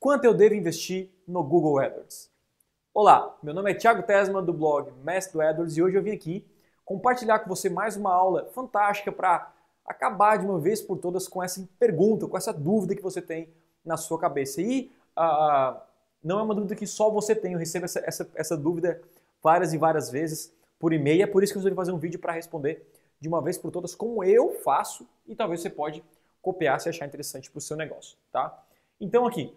quanto eu devo investir no Google AdWords? Olá, meu nome é Thiago Tesman do blog Mestre do AdWords e hoje eu vim aqui compartilhar com você mais uma aula fantástica para acabar de uma vez por todas com essa pergunta, com essa dúvida que você tem na sua cabeça. E uh, não é uma dúvida que só você tem, eu recebo essa, essa, essa dúvida várias e várias vezes por e-mail, é por isso que eu resolvi fazer um vídeo para responder de uma vez por todas como eu faço e talvez você pode copiar se achar interessante para o seu negócio, tá? Então aqui,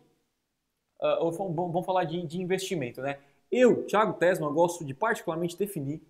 uh, vamos falar de, de, investimento, né? Eu, Thiago Tesma, gosto de particularmente definir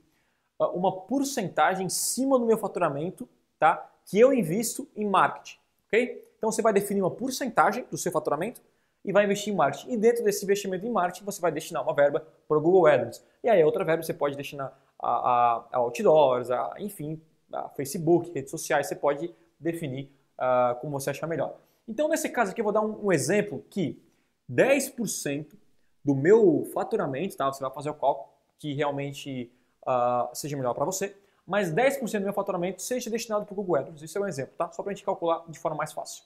uh, uma porcentagem em cima do meu faturamento, tá? Que eu invisto em marketing, ok? Então você vai definir uma porcentagem do seu faturamento e vai investir em marketing. E dentro desse investimento em marketing, você vai destinar uma verba para o Google AdWords. E aí outra verba você pode destinar a, a, a outdoors, a, enfim, a Facebook, redes sociais, você pode definir uh, como você achar melhor. Então, nesse caso aqui, eu vou dar um, um exemplo que 10% do meu faturamento, tá? Você vai fazer o cálculo que realmente uh, seja melhor para você, mas 10% do meu faturamento seja destinado para o Google AdWords. Isso é um exemplo, tá? Só para a gente calcular de forma mais fácil.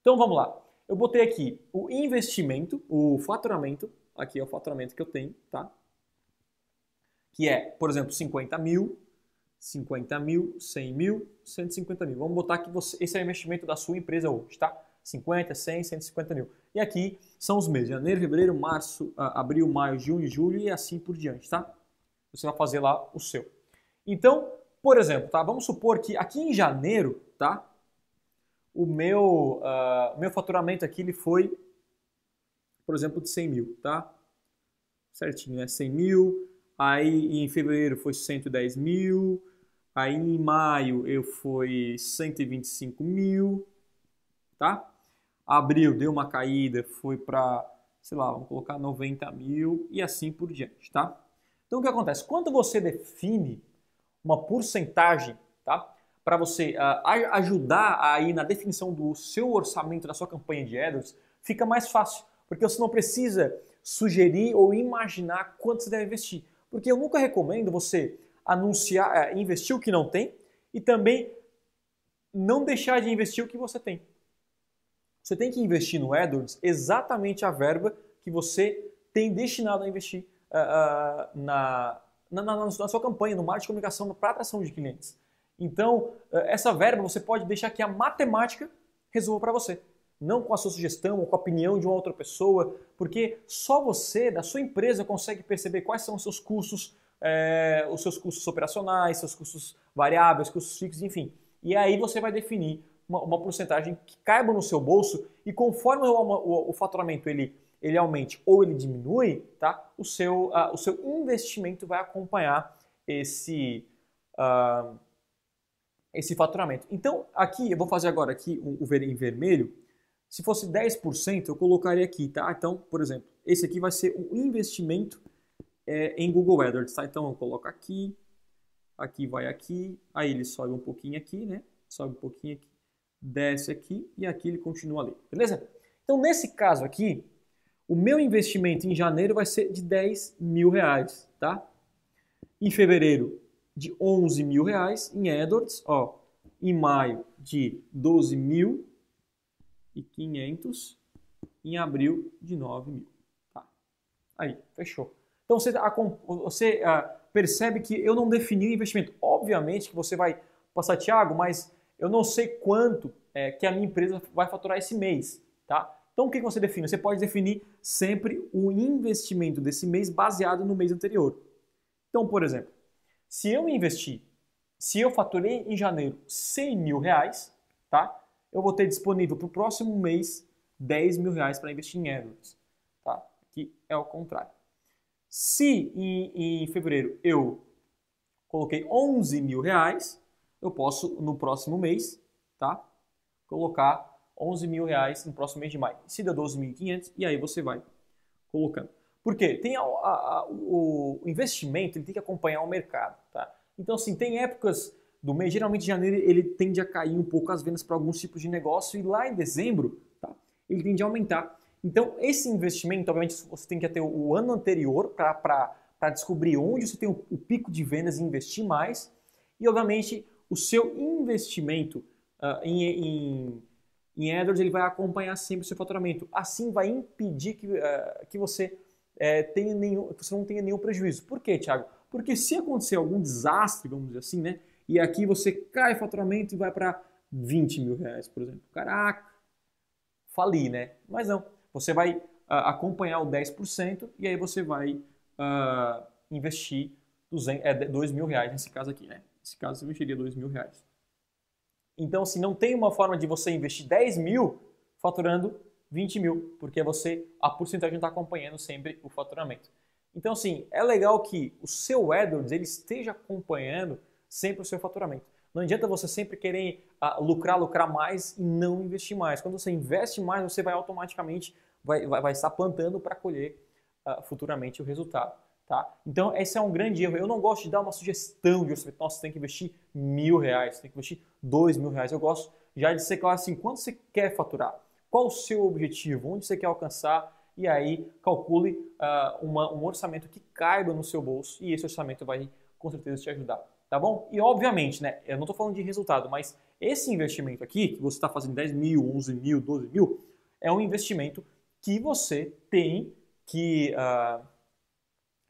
Então, vamos lá. Eu botei aqui o investimento, o faturamento, aqui é o faturamento que eu tenho, tá? Que é, por exemplo, 50 mil, 50 mil, 100 mil, 150 mil. Vamos botar que você, esse é o investimento da sua empresa hoje, tá? 50, 100, 150 mil. E aqui são os meses, janeiro, fevereiro, março, abril, maio, junho, julho e assim por diante, tá? Você vai fazer lá o seu. Então, por exemplo, tá? Vamos supor que aqui em janeiro, tá? O meu, uh, meu faturamento aqui ele foi, por exemplo, de 100 mil, tá? Certinho, né? 100 mil. Aí em fevereiro foi 110 mil. Aí em maio eu fui 125 mil, tá? Abril deu uma caída, foi para, sei lá, vamos colocar 90 mil e assim por diante, tá? Então o que acontece? Quando você define uma porcentagem, tá? Para você uh, ajudar aí na definição do seu orçamento da sua campanha de AdWords, fica mais fácil, porque você não precisa sugerir ou imaginar quanto você deve investir. Porque eu nunca recomendo você anunciar, é, investir o que não tem e também não deixar de investir o que você tem. Você tem que investir no AdWords exatamente a verba que você tem destinado a investir uh, uh, na, na, na, na, sua campanha, no marketing de comunicação, para atração de clientes. Então, uh, essa verba você pode deixar que a matemática resolva para você. Não com a sua sugestão ou com a opinião de uma outra pessoa, porque só você, da sua empresa, consegue perceber quais são os seus custos, é, os seus custos operacionais, seus custos variáveis, custos fixos, enfim. E aí você vai definir uma, uma porcentagem que caiba no seu bolso e conforme o, o, o, faturamento ele, ele aumente ou ele diminui, tá? o, seu, uh, o seu investimento vai acompanhar esse, uh, esse faturamento. Então, aqui, eu vou fazer agora aqui o, o em vermelho. Se fosse 10%, eu colocaria aqui, tá? Então, por exemplo, esse aqui vai ser o investimento é, em Google AdWords, tá? Então eu coloco aqui, aqui vai aqui, aí ele sobe um pouquinho aqui, né? Sobe um pouquinho aqui, desce aqui e aqui ele continua ali, beleza? Então nesse caso aqui, o meu investimento em janeiro vai ser de 10 mil reais, tá? Em fevereiro, de 11 mil reais em AdWords, ó. Em maio, de 12 mil e 500. Em abril, de 9 mil. Tá? Aí, fechou. Então você, você uh, percebe que eu não defini o investimento. Obviamente que você vai passar, Thiago, mas eu não sei quanto é, que a minha empresa vai faturar esse mês. Tá? Então o que você define? Você pode definir sempre o investimento desse mês baseado no mês anterior. Então, por exemplo, se eu investir, se eu faturei em janeiro 100 mil reais, tá? eu vou ter disponível para o próximo mês 10 mil reais para investir em AdWords. Tá? Aqui é o contrário. Se em, em fevereiro eu coloquei 11 mil reais, eu posso no próximo mês, tá? Colocar 11 mil reais no próximo mês de maio. Se deu 12.500 e aí você vai colocando. Por quê? Tem a, a, a, o investimento, ele tem que acompanhar o mercado, tá? Então, assim, tem épocas do mês, geralmente janeiro ele tende a cair um pouco as vendas para alguns tipos de negócio e lá em dezembro, tá? Ele tende a aumentar. Então, esse investimento, obviamente, você tem que ter o ano anterior para descobrir onde você tem o, o, pico de vendas e investir mais. E, obviamente, o seu investimento uh, em, em, em AdWords ele vai acompanhar sempre o seu faturamento. Assim vai impedir que, uh, que você é, tenha nenhum, você não tenha nenhum prejuízo. Por quê, Thiago? Porque se acontecer algum desastre, vamos dizer assim, né? E aqui você cai faturamento e vai para 20 mil reais, por exemplo. Caraca, fali, né? Mas não, você vai uh, acompanhar o 10% e aí você vai uh, investir 200, é, 2 mil reais nesse caso aqui, né? Nesse caso você investiria 2 mil reais. Então, se não tem uma forma de você investir 10 mil faturando 20 mil, porque você, a porcentagem está acompanhando sempre o faturamento. Então, assim, é legal que o seu AdWords ele esteja acompanhando sempre o seu faturamento. Não adianta você sempre querer uh, lucrar, lucrar mais e não investir mais. Quando você investe mais, você vai automaticamente vai, vai, vai estar plantando para colher uh, futuramente o resultado. Tá? Então, esse é um grande erro. Eu não gosto de dar uma sugestão de orçamento. Nossa, você tem que investir mil reais, você tem que investir dois mil reais. Eu gosto já de ser claro assim, quanto você quer faturar? Qual o seu objetivo? Onde você quer alcançar? E aí calcule uh, uma, um orçamento que caiba no seu bolso e esse orçamento vai com certeza te ajudar, tá bom? E obviamente, né, eu não estou falando de resultado, mas esse investimento aqui, que você está fazendo 10 mil, 11 mil, 12 mil, é um investimento que você tem que, uh,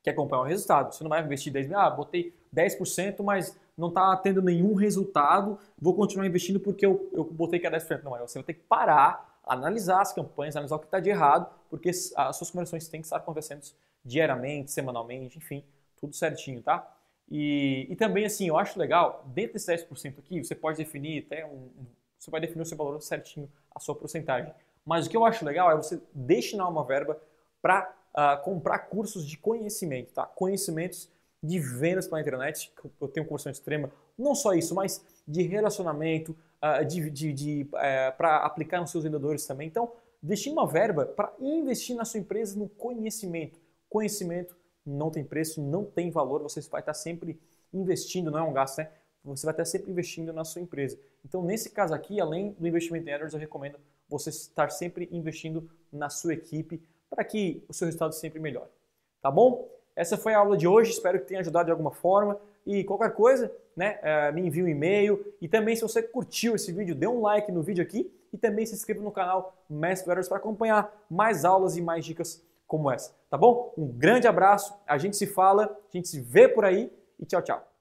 que acompanhar o resultado. Você não vai investir 10 mil, ah, botei 10%, mas não está tendo nenhum resultado, vou continuar investindo porque eu, eu botei que é 10%. Não, você vai ter que parar analisar as campanhas, analisar o que está de errado, porque as suas conversões têm que estar acontecendo diariamente, semanalmente, enfim, tudo certinho, tá? E, e também, assim, eu acho legal, dentro desses 10% aqui, você pode definir até um, você vai definir o seu valor certinho, a sua porcentagem. Mas o que eu acho legal é você destinar uma verba para uh, comprar cursos de conhecimento, tá? Conhecimentos de vendas pela internet, que eu tenho conversão extrema, não só isso, mas de relacionamento, uh, de, de, de uh, eh, para aplicar nos seus vendedores também. Então, destine uma verba para investir na sua empresa no conhecimento. Conhecimento não tem preço, não tem valor, você vai estar sempre investindo, não é um gasto, né? Você vai estar sempre investindo na sua empresa. Então, nesse caso aqui, além do investimento em AdWords, eu recomendo você estar sempre investindo na sua equipe para que o seu resultado sempre melhore. Tá bom? Essa foi a aula de hoje, espero que tenha ajudado de alguma forma. E qualquer coisa, né, uh, me envie um e-mail. E também, se você curtiu esse vídeo, dê um like no vídeo aqui e também se inscreva no canal Mestre Letters para acompanhar mais aulas e mais dicas como essa, tá bom? Um grande abraço, a gente se fala, a gente se vê por aí e tchau, tchau.